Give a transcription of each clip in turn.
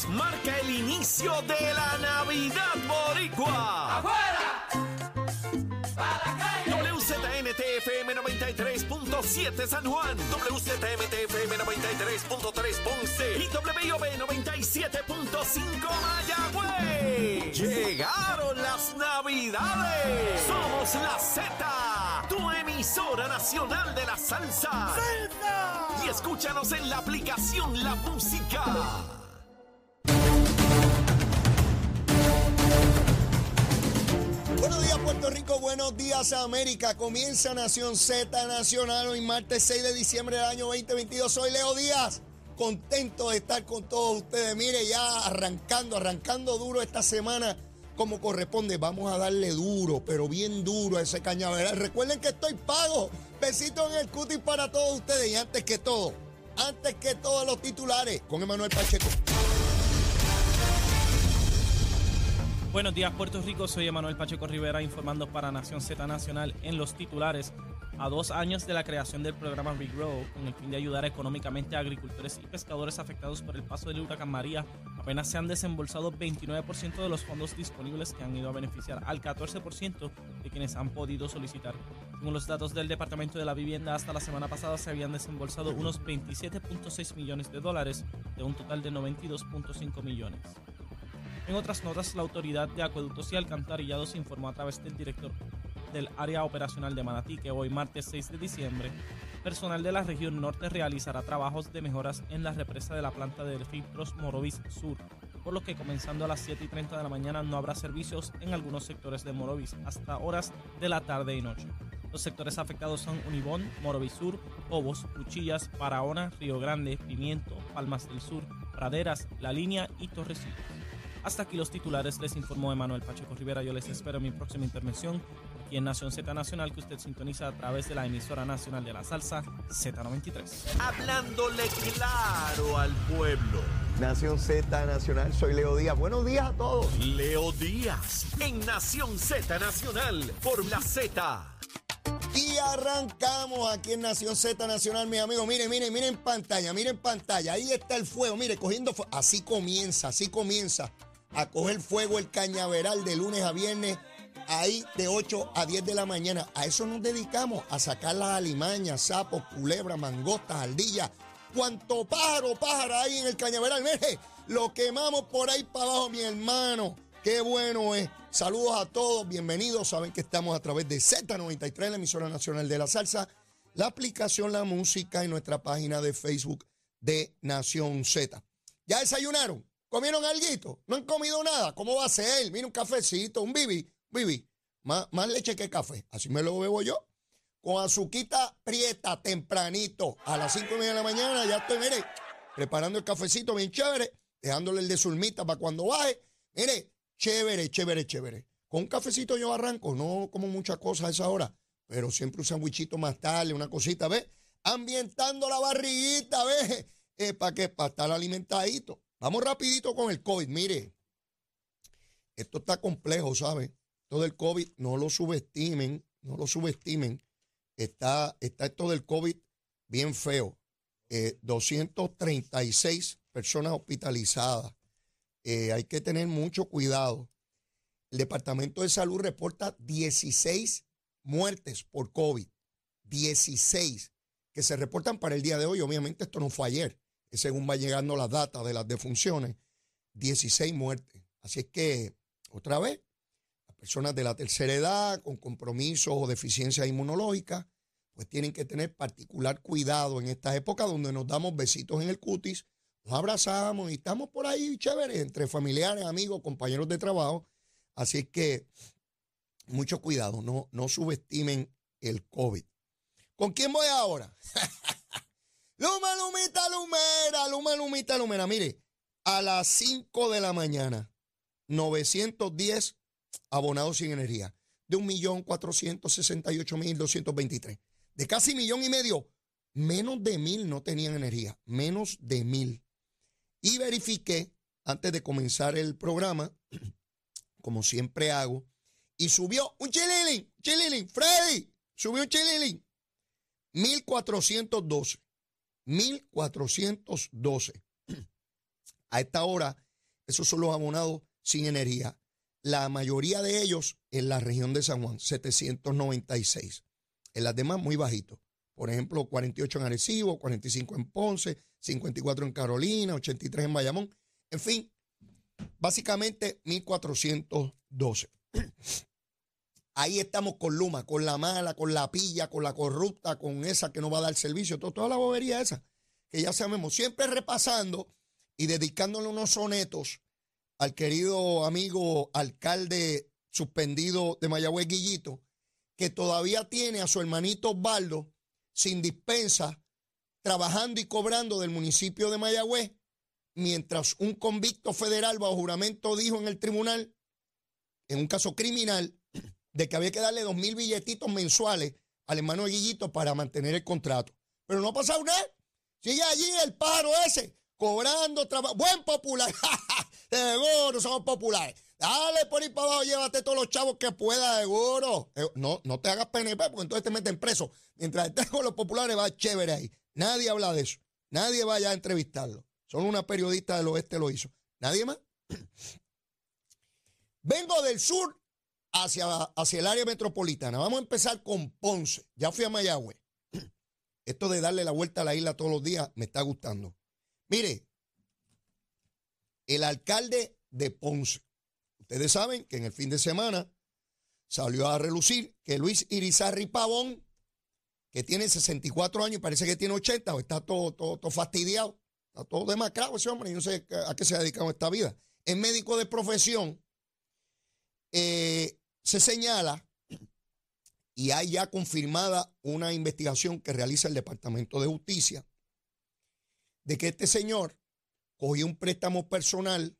23 marca el inicio de la Navidad Boricua. ¡Afuera! ¡Para la calle! WZMTFM 93.7 San Juan, WZMTFM 93.3 Ponce y WIOB 97.5 Mayagüez. Llegaron las Navidades. Somos la Z, tu emisora nacional de la salsa. Y escúchanos en la aplicación La Música. Buenos días Puerto Rico, buenos días América. Comienza Nación Z Nacional hoy martes 6 de diciembre del año 2022. Soy Leo Díaz, contento de estar con todos ustedes. Mire, ya arrancando, arrancando duro esta semana como corresponde. Vamos a darle duro, pero bien duro a ese cañaveral. Recuerden que estoy pago. Besitos en el cutis para todos ustedes. Y antes que todo, antes que todos los titulares, con Emanuel Pacheco. Buenos días Puerto Rico, soy Emanuel Pacheco Rivera informando para Nación Z Nacional en los titulares. A dos años de la creación del programa Regrow, con el fin de ayudar económicamente a agricultores y pescadores afectados por el paso del huracán María, apenas se han desembolsado 29% de los fondos disponibles que han ido a beneficiar al 14% de quienes han podido solicitar. Según los datos del Departamento de la Vivienda, hasta la semana pasada se habían desembolsado unos 27.6 millones de dólares de un total de 92.5 millones. En otras notas, la Autoridad de Acueductos y Alcantarillados informó a través del director del área operacional de Manatí que hoy, martes 6 de diciembre, personal de la región norte realizará trabajos de mejoras en la represa de la planta de filtros Morovis Sur, por lo que comenzando a las 7 y 30 de la mañana no habrá servicios en algunos sectores de Morovis hasta horas de la tarde y noche. Los sectores afectados son Unibón, Morovis Sur, Cobos, Cuchillas, Paraona, Río Grande, Pimiento, Palmas del Sur, Praderas, La Línea y Torrecillos. Hasta aquí los titulares, les informó Emanuel Pacheco Rivera. Yo les espero en mi próxima intervención aquí en Nación Z Nacional, que usted sintoniza a través de la emisora nacional de la salsa Z93. Hablándole claro al pueblo. Nación Z Nacional, soy Leo Díaz. Buenos días a todos. Leo Díaz en Nación Z Nacional por la Z. Y arrancamos aquí en Nación Z Nacional, mis amigos. Miren, miren, miren en pantalla, miren en pantalla. Ahí está el fuego, mire, cogiendo fuego. Así comienza, así comienza a coger fuego el cañaveral de lunes a viernes, ahí de 8 a 10 de la mañana. A eso nos dedicamos, a sacar las alimañas, sapos, culebras, mangostas, ardillas. Cuanto pájaro, pájaro hay en el cañaveral. Mire, lo quemamos por ahí para abajo, mi hermano. Qué bueno es. Saludos a todos, bienvenidos. Saben que estamos a través de Z93, la emisora nacional de la salsa, la aplicación La Música y nuestra página de Facebook de Nación Z. ¿Ya desayunaron? ¿Comieron algo? ¿No han comido nada? ¿Cómo va a ser? Mira un cafecito, un bibi, bibi. Más, más leche que café. Así me lo bebo yo. Con azuquita prieta tempranito. A las 5 y media de la mañana ya estoy, mire, preparando el cafecito bien chévere, dejándole el de sulmita para cuando baje. Mire, chévere, chévere, chévere. Con un cafecito yo arranco, no como muchas cosas a esa hora, pero siempre un sandwichito más tarde, una cosita, ¿ves? Ambientando la barriguita, ¿ves? Eh, ¿Para qué? Para estar alimentadito. Vamos rapidito con el COVID. Mire, esto está complejo, ¿sabe? Todo el COVID, no lo subestimen, no lo subestimen. Está, está esto del COVID bien feo. Eh, 236 personas hospitalizadas. Eh, hay que tener mucho cuidado. El Departamento de Salud reporta 16 muertes por COVID. 16 que se reportan para el día de hoy. Obviamente esto no fue ayer, según va llegando la data de las defunciones. 16 muertes. Así es que, otra vez, las personas de la tercera edad con compromisos o deficiencias inmunológicas, pues tienen que tener particular cuidado en esta época donde nos damos besitos en el cutis, nos abrazamos y estamos por ahí chévere entre familiares, amigos, compañeros de trabajo. Así es que mucho cuidado, no, no subestimen el COVID. ¿Con quién voy ahora? Luma, Lumita, Lumera, Luma, Lumita, Lumera. Mire, a las 5 de la mañana, 910 abonados sin energía, de 1.468.223. De casi millón y medio, menos de mil no tenían energía, menos de mil. Y verifiqué antes de comenzar el programa, como siempre hago, y subió un chililín, chililín, Freddy, subió un chililín, 1412, 1412. A esta hora Esos son los abonados sin energía. La mayoría de ellos en la región de San Juan, 796. En las demás, muy bajitos. Por ejemplo, 48 en Arecibo, 45 en Ponce, 54 en Carolina, 83 en Bayamón. En fin, básicamente 1412. Ahí estamos con Luma, con la mala, con la pilla, con la corrupta, con esa que no va a dar servicio, toda la bobería esa, que ya sabemos, siempre repasando y dedicándole unos sonetos al querido amigo alcalde suspendido de Mayagüez Guillito, que todavía tiene a su hermanito Osvaldo sin dispensa, trabajando y cobrando del municipio de Mayagüez, mientras un convicto federal bajo juramento dijo en el tribunal, en un caso criminal, de que había que darle dos mil billetitos mensuales al hermano Guillito para mantener el contrato. Pero no ha pasado nada. Sigue allí el pájaro ese, cobrando trabajo. Buen popular. Seguro, somos populares. Dale por ahí para abajo, llévate todos los chavos que pueda, seguro. Eh, no, no te hagas PNP, porque entonces te meten preso. Mientras estés con los populares, va chévere ahí. Nadie habla de eso. Nadie vaya a entrevistarlo. Solo una periodista del oeste lo hizo. ¿Nadie más? Vengo del sur hacia, hacia el área metropolitana. Vamos a empezar con Ponce. Ya fui a Mayagüez. Esto de darle la vuelta a la isla todos los días me está gustando. Mire, el alcalde de Ponce. Ustedes saben que en el fin de semana salió a relucir que Luis Irizarri Pavón, que tiene 64 años y parece que tiene 80, o está todo, todo, fastidiado, está todo demacrado ese hombre, y no sé a qué se ha dedicado esta vida. Es médico de profesión. Eh, se señala y hay ya confirmada una investigación que realiza el Departamento de Justicia de que este señor cogió un préstamo personal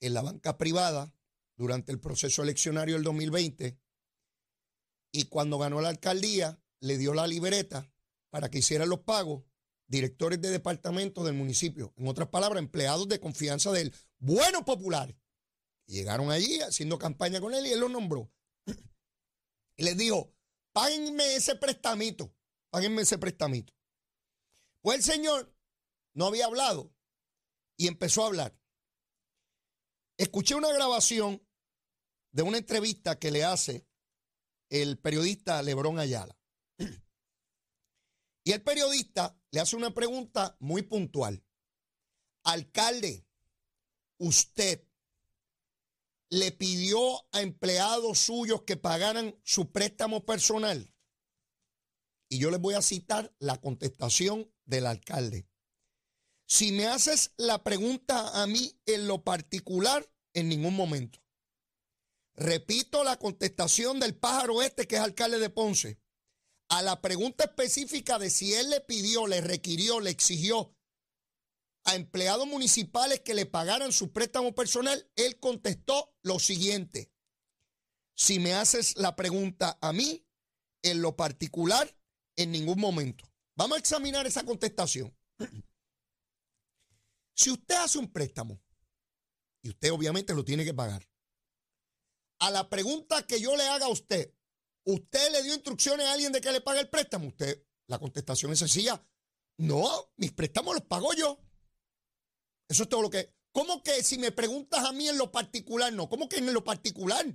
en la banca privada durante el proceso eleccionario del 2020 y cuando ganó la alcaldía le dio la libreta para que hicieran los pagos directores de departamento del municipio, en otras palabras, empleados de confianza del bueno popular Llegaron allí haciendo campaña con él y él lo nombró. Y les dijo, páguenme ese prestamito, páguenme ese prestamito. Pues el señor no había hablado y empezó a hablar. Escuché una grabación de una entrevista que le hace el periodista Lebrón Ayala. Y el periodista le hace una pregunta muy puntual. Alcalde, usted le pidió a empleados suyos que pagaran su préstamo personal. Y yo les voy a citar la contestación del alcalde. Si me haces la pregunta a mí en lo particular, en ningún momento. Repito la contestación del pájaro este que es alcalde de Ponce. A la pregunta específica de si él le pidió, le requirió, le exigió a empleados municipales que le pagaran su préstamo personal, él contestó lo siguiente. Si me haces la pregunta a mí, en lo particular, en ningún momento. Vamos a examinar esa contestación. Si usted hace un préstamo, y usted obviamente lo tiene que pagar, a la pregunta que yo le haga a usted, ¿usted le dio instrucciones a alguien de que le pague el préstamo? Usted, la contestación es sencilla. No, mis préstamos los pago yo. Eso es todo lo que. ¿Cómo que si me preguntas a mí en lo particular, no? ¿Cómo que en lo particular?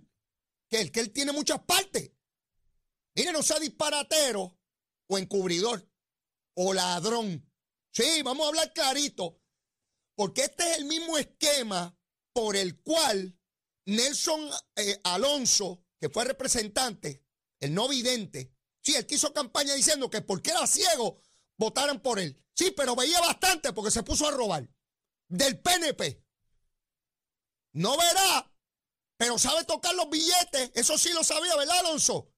Que el que él tiene muchas partes. Mire, no sea disparatero o encubridor o ladrón. Sí, vamos a hablar clarito. Porque este es el mismo esquema por el cual Nelson eh, Alonso, que fue representante, el no vidente, sí, él quiso campaña diciendo que porque era ciego, votaran por él. Sí, pero veía bastante porque se puso a robar del PNP. No verá, pero sabe tocar los billetes. Eso sí lo sabía, ¿verdad, Alonso?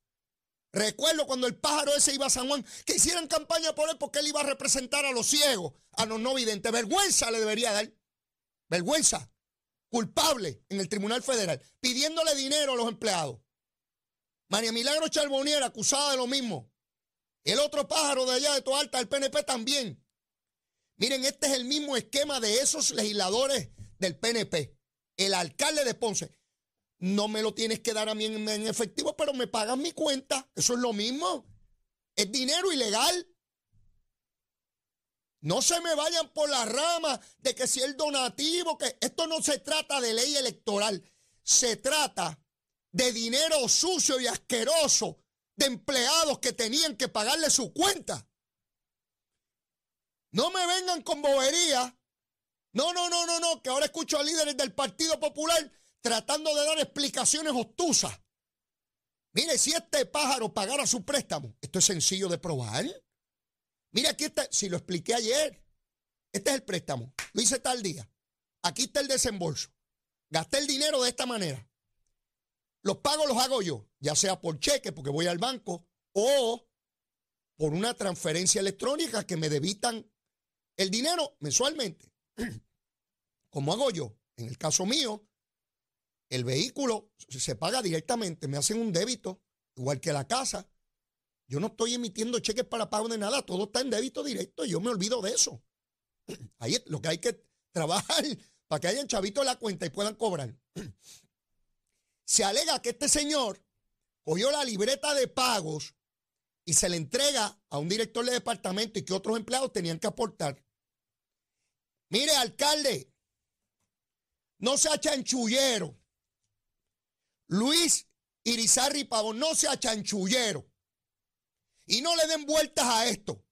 Recuerdo cuando el pájaro ese iba a San Juan, que hicieran campaña por él porque él iba a representar a los ciegos, a los no videntes. Vergüenza le debería dar. Vergüenza. Culpable en el Tribunal Federal, pidiéndole dinero a los empleados. María Milagro Charbonier, acusada de lo mismo. El otro pájaro de allá de Toalta, el PNP también. Miren, este es el mismo esquema de esos legisladores del PNP. El alcalde de Ponce. No me lo tienes que dar a mí en, efectivo, pero me pagan mi cuenta. Eso es lo mismo. Es dinero ilegal. No se me vayan por la rama de que si el donativo, que esto no se trata de ley electoral, se trata de dinero sucio y asqueroso de empleados que tenían que pagarle su cuenta. No me vengan con bobería. No, no, no, no, no, que ahora escucho a líderes del Partido Popular tratando de dar explicaciones obtusas. Mire, si este pájaro pagara su préstamo, esto es sencillo de probar. Mira, aquí está, si lo expliqué ayer, este es el préstamo, lo hice tal día. Aquí está el desembolso. Gasté el dinero de esta manera. Los pagos los hago yo, ya sea por cheque, porque voy al banco, o por una transferencia electrónica que me debitan el dinero mensualmente. ¿Cómo hago yo? En el caso mío, el vehículo se paga directamente, me hacen un débito, igual que la casa. Yo no estoy emitiendo cheques para pago de nada, todo está en débito directo, yo me olvido de eso. Ahí es lo que hay que trabajar para que hayan chavitos en la cuenta y puedan cobrar. Se alega que este señor cogió la libreta de pagos y se le entrega a un director de departamento y que otros empleados tenían que aportar. Mire, alcalde, no sea chanchullero. Luis Irizarri Pavón, no sea chanchullero. Y no le den vueltas a esto.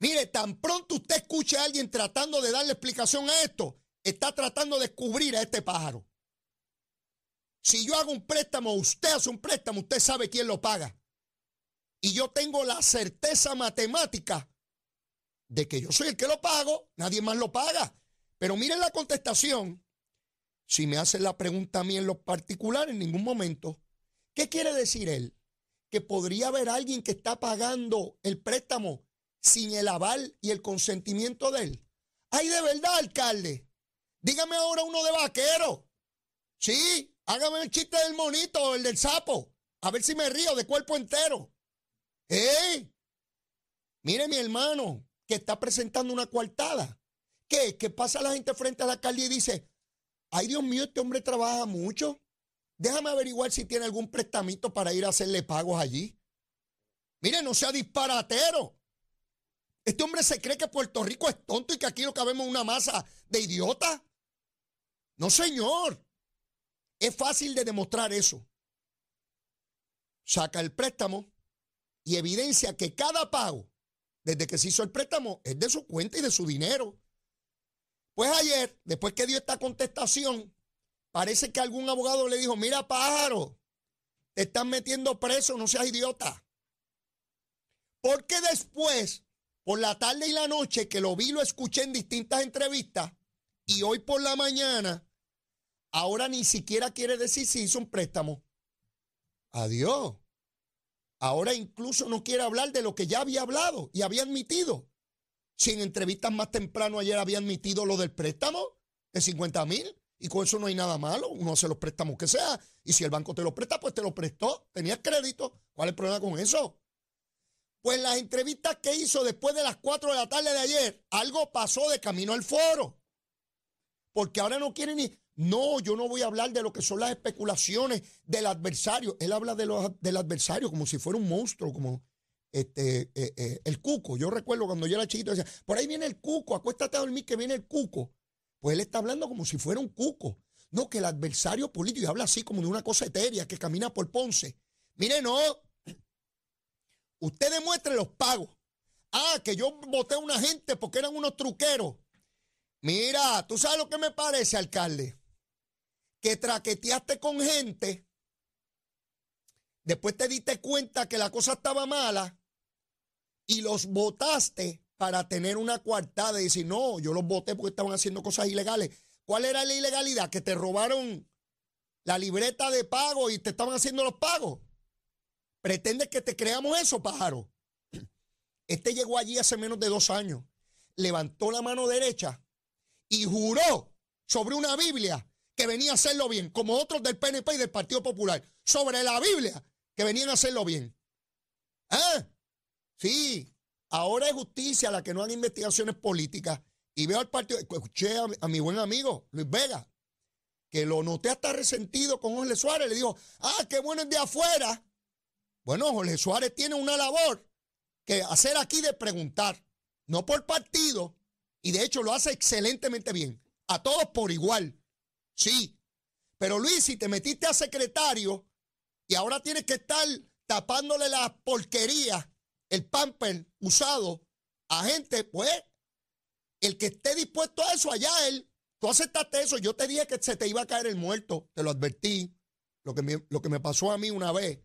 Mire, tan pronto usted escuche a alguien tratando de darle explicación a esto, está tratando de descubrir a este pájaro. Si yo hago un préstamo, usted hace un préstamo, usted sabe quién lo paga. Y yo tengo la certeza matemática de que yo soy el que lo pago, nadie más lo paga. Pero miren la contestación. Si me hacen la pregunta a mí en lo particular, en ningún momento. ¿Qué quiere decir él? Que podría haber alguien que está pagando el préstamo sin el aval y el consentimiento de él. Ay, de verdad, alcalde. Dígame ahora uno de vaquero. Sí, hágame el chiste del monito o el del sapo. A ver si me río de cuerpo entero. ¡Eh! Mire, mi hermano, que está presentando una coartada. ¿Qué? ¿Qué pasa la gente frente a la alcaldía y dice, ay Dios mío, este hombre trabaja mucho. Déjame averiguar si tiene algún prestamito para ir a hacerle pagos allí. Mire, no sea disparatero. Este hombre se cree que Puerto Rico es tonto y que aquí lo cabemos una masa de idiotas. No, señor. Es fácil de demostrar eso. Saca el préstamo y evidencia que cada pago desde que se hizo el préstamo, es de su cuenta y de su dinero. Pues ayer, después que dio esta contestación, parece que algún abogado le dijo, mira pájaro, te están metiendo preso, no seas idiota. Porque después, por la tarde y la noche, que lo vi, lo escuché en distintas entrevistas, y hoy por la mañana, ahora ni siquiera quiere decir si hizo un préstamo. Adiós. Ahora incluso no quiere hablar de lo que ya había hablado y había admitido. Si en entrevistas más temprano ayer había admitido lo del préstamo de 50 mil, y con eso no hay nada malo, uno hace los préstamos que sea, y si el banco te lo presta, pues te lo prestó, tenías crédito, ¿cuál es el problema con eso? Pues las entrevistas que hizo después de las 4 de la tarde de ayer, algo pasó de camino al foro, porque ahora no quieren ni, no, yo no voy a hablar de lo que son las especulaciones del adversario. Él habla de los, del adversario como si fuera un monstruo, como este, eh, eh, el cuco. Yo recuerdo cuando yo era chiquito, decía, por ahí viene el cuco, acuéstate a dormir que viene el cuco. Pues él está hablando como si fuera un cuco. No, que el adversario político, y habla así como de una cosa etérea que camina por Ponce. Mire, no. Usted demuestre los pagos. Ah, que yo voté a una gente porque eran unos truqueros. Mira, ¿tú sabes lo que me parece, alcalde? Que traqueteaste con gente, después te diste cuenta que la cosa estaba mala y los votaste para tener una coartada y decir, no, yo los voté porque estaban haciendo cosas ilegales. ¿Cuál era la ilegalidad? Que te robaron la libreta de pago y te estaban haciendo los pagos. ¿Pretendes que te creamos eso, pájaro? Este llegó allí hace menos de dos años, levantó la mano derecha y juró sobre una Biblia que venía a hacerlo bien, como otros del PNP y del Partido Popular, sobre la Biblia, que venían a hacerlo bien. ¿Ah? Sí, ahora es justicia la que no hagan investigaciones políticas. Y veo al partido, escuché a, mi buen amigo Luis Vega, que lo noté hasta resentido con Jorge Suárez. Le dijo, ah, qué bueno es de afuera. Bueno, Jorge Suárez tiene una labor que hacer aquí de preguntar, no por partido, y de hecho lo hace excelentemente bien, a todos por igual, sí. Pero Luis, si te metiste a secretario y ahora tienes que estar tapándole la porquería, el pamper usado a gente, pues el que esté dispuesto a eso, allá él. Tú aceptaste eso. Yo te dije que se te iba a caer el muerto. Te lo advertí. Lo que me, lo que me pasó a mí una vez.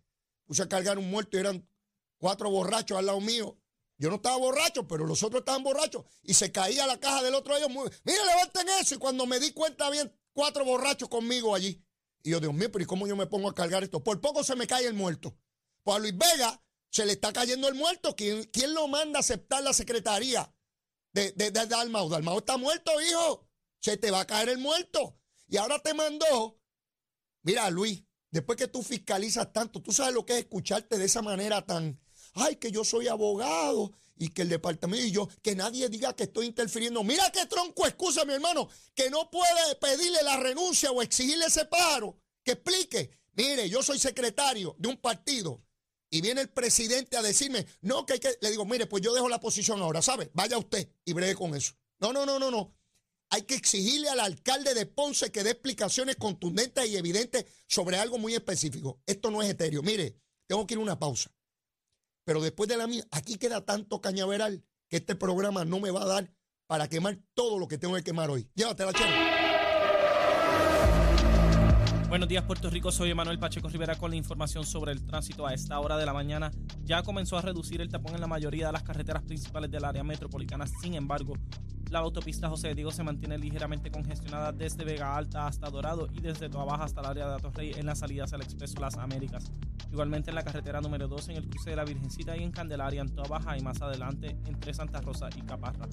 Puse a cargar un muerto y eran cuatro borrachos al lado mío. Yo no estaba borracho, pero los otros estaban borrachos. Y se caía la caja del otro de ellos. Mira, levanten eso. Y cuando me di cuenta, habían cuatro borrachos conmigo allí. Y yo, Dios mío, pero ¿y cómo yo me pongo a cargar esto? Por poco se me cae el muerto. Pues a Luis Vega se le está cayendo el muerto. ¿Quién, quién lo manda a aceptar la secretaría de, de, de Dalmau? Está muerto, hijo. Se te va a caer el muerto. Y ahora te mandó. Mira, Luis, después que tú fiscalizas tanto, tú sabes lo que es escucharte de esa manera tan. Ay, que yo soy abogado y que el departamento y yo, que nadie diga que estoy interfiriendo. Mira qué tronco excusa, mi hermano, que no puede pedirle la renuncia o exigirle ese paro. Que explique. Mire, yo soy secretario de un partido y viene el presidente a decirme, no, que hay que. Le digo, mire, pues yo dejo la posición ahora, ¿sabe? Vaya usted y bregue con eso. No, no, no, no, no. Hay que exigirle al alcalde de Ponce que dé explicaciones contundentes y evidentes sobre algo muy específico. Esto no es etéreo. Mire, tengo que ir a una pausa. Pero después de la mía, aquí queda tanto cañaveral que este programa no me va a dar para quemar todo lo que tengo que quemar hoy. Llévatela, chévere. Buenos días, Puerto Rico. Soy Emanuel Pacheco Rivera con la información sobre el tránsito. A esta hora de la mañana ya comenzó a reducir el tapón en la mayoría de las carreteras principales del área metropolitana. Sin embargo, la autopista José Diego se mantiene ligeramente congestionada desde Vega Alta hasta Dorado y desde Toa hasta el área de Atorrey en las salidas al Expreso Las Américas. Igualmente en la carretera número 2 en el cruce de la Virgencita y en Candelaria en Toa Baja y más adelante entre Santa Rosa y Caparra.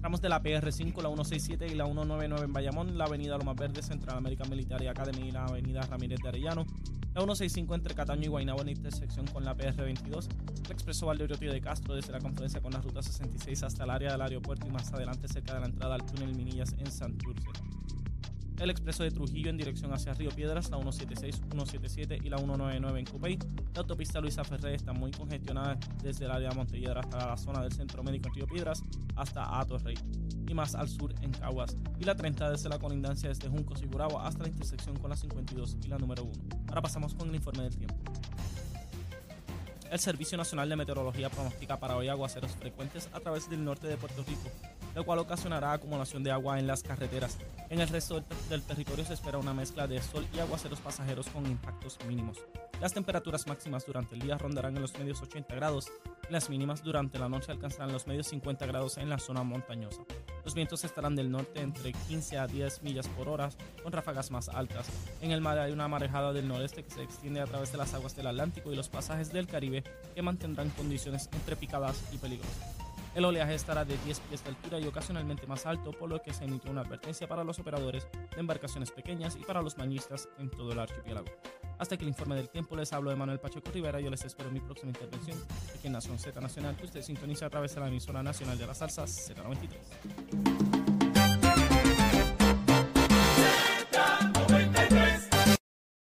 Tramos de la PR5, la 167 y la 199 en Bayamón, la avenida Lomas Verde, Central American Military Academy y la avenida Ramírez de Arellano, la 165 entre Cataño y Guaynabo en intersección con la PR22, el expreso Valdeorio de Castro desde la confluencia con la ruta 66 hasta el área del aeropuerto y más adelante cerca de la entrada al túnel Minillas en Santurce el expreso de Trujillo en dirección hacia Río Piedras, la 176, 177 y la 199 en Cupey. La autopista Luisa Ferré está muy congestionada desde el área de Montelledra hasta la zona del Centro Médico en Río Piedras hasta Atorrey y más al sur en Caguas. Y la 30 desde la colindancia desde Juncos y Guragua hasta la intersección con la 52 y la número 1. Ahora pasamos con el informe del tiempo. El Servicio Nacional de Meteorología pronostica para hoy aguaceros frecuentes a través del norte de Puerto Rico, lo cual ocasionará acumulación de agua en las carreteras. En el resto del territorio se espera una mezcla de sol y aguaceros pasajeros con impactos mínimos. Las temperaturas máximas durante el día rondarán en los medios 80 grados y las mínimas durante la noche alcanzarán los medios 50 grados en la zona montañosa. Los vientos estarán del norte entre 15 a 10 millas por hora con ráfagas más altas. En el mar hay una marejada del noreste que se extiende a través de las aguas del Atlántico y los pasajes del Caribe que mantendrán condiciones entre picadas y peligrosas. El oleaje estará de 10 pies de altura y ocasionalmente más alto, por lo que se emite una advertencia para los operadores de embarcaciones pequeñas y para los bañistas en todo el archipiélago. Hasta que el informe del tiempo les hablo de Manuel Pacheco Rivera. Yo les espero en mi próxima intervención aquí en Nación Z Nacional, que usted sintoniza a través de la emisora nacional de las salsas Z93.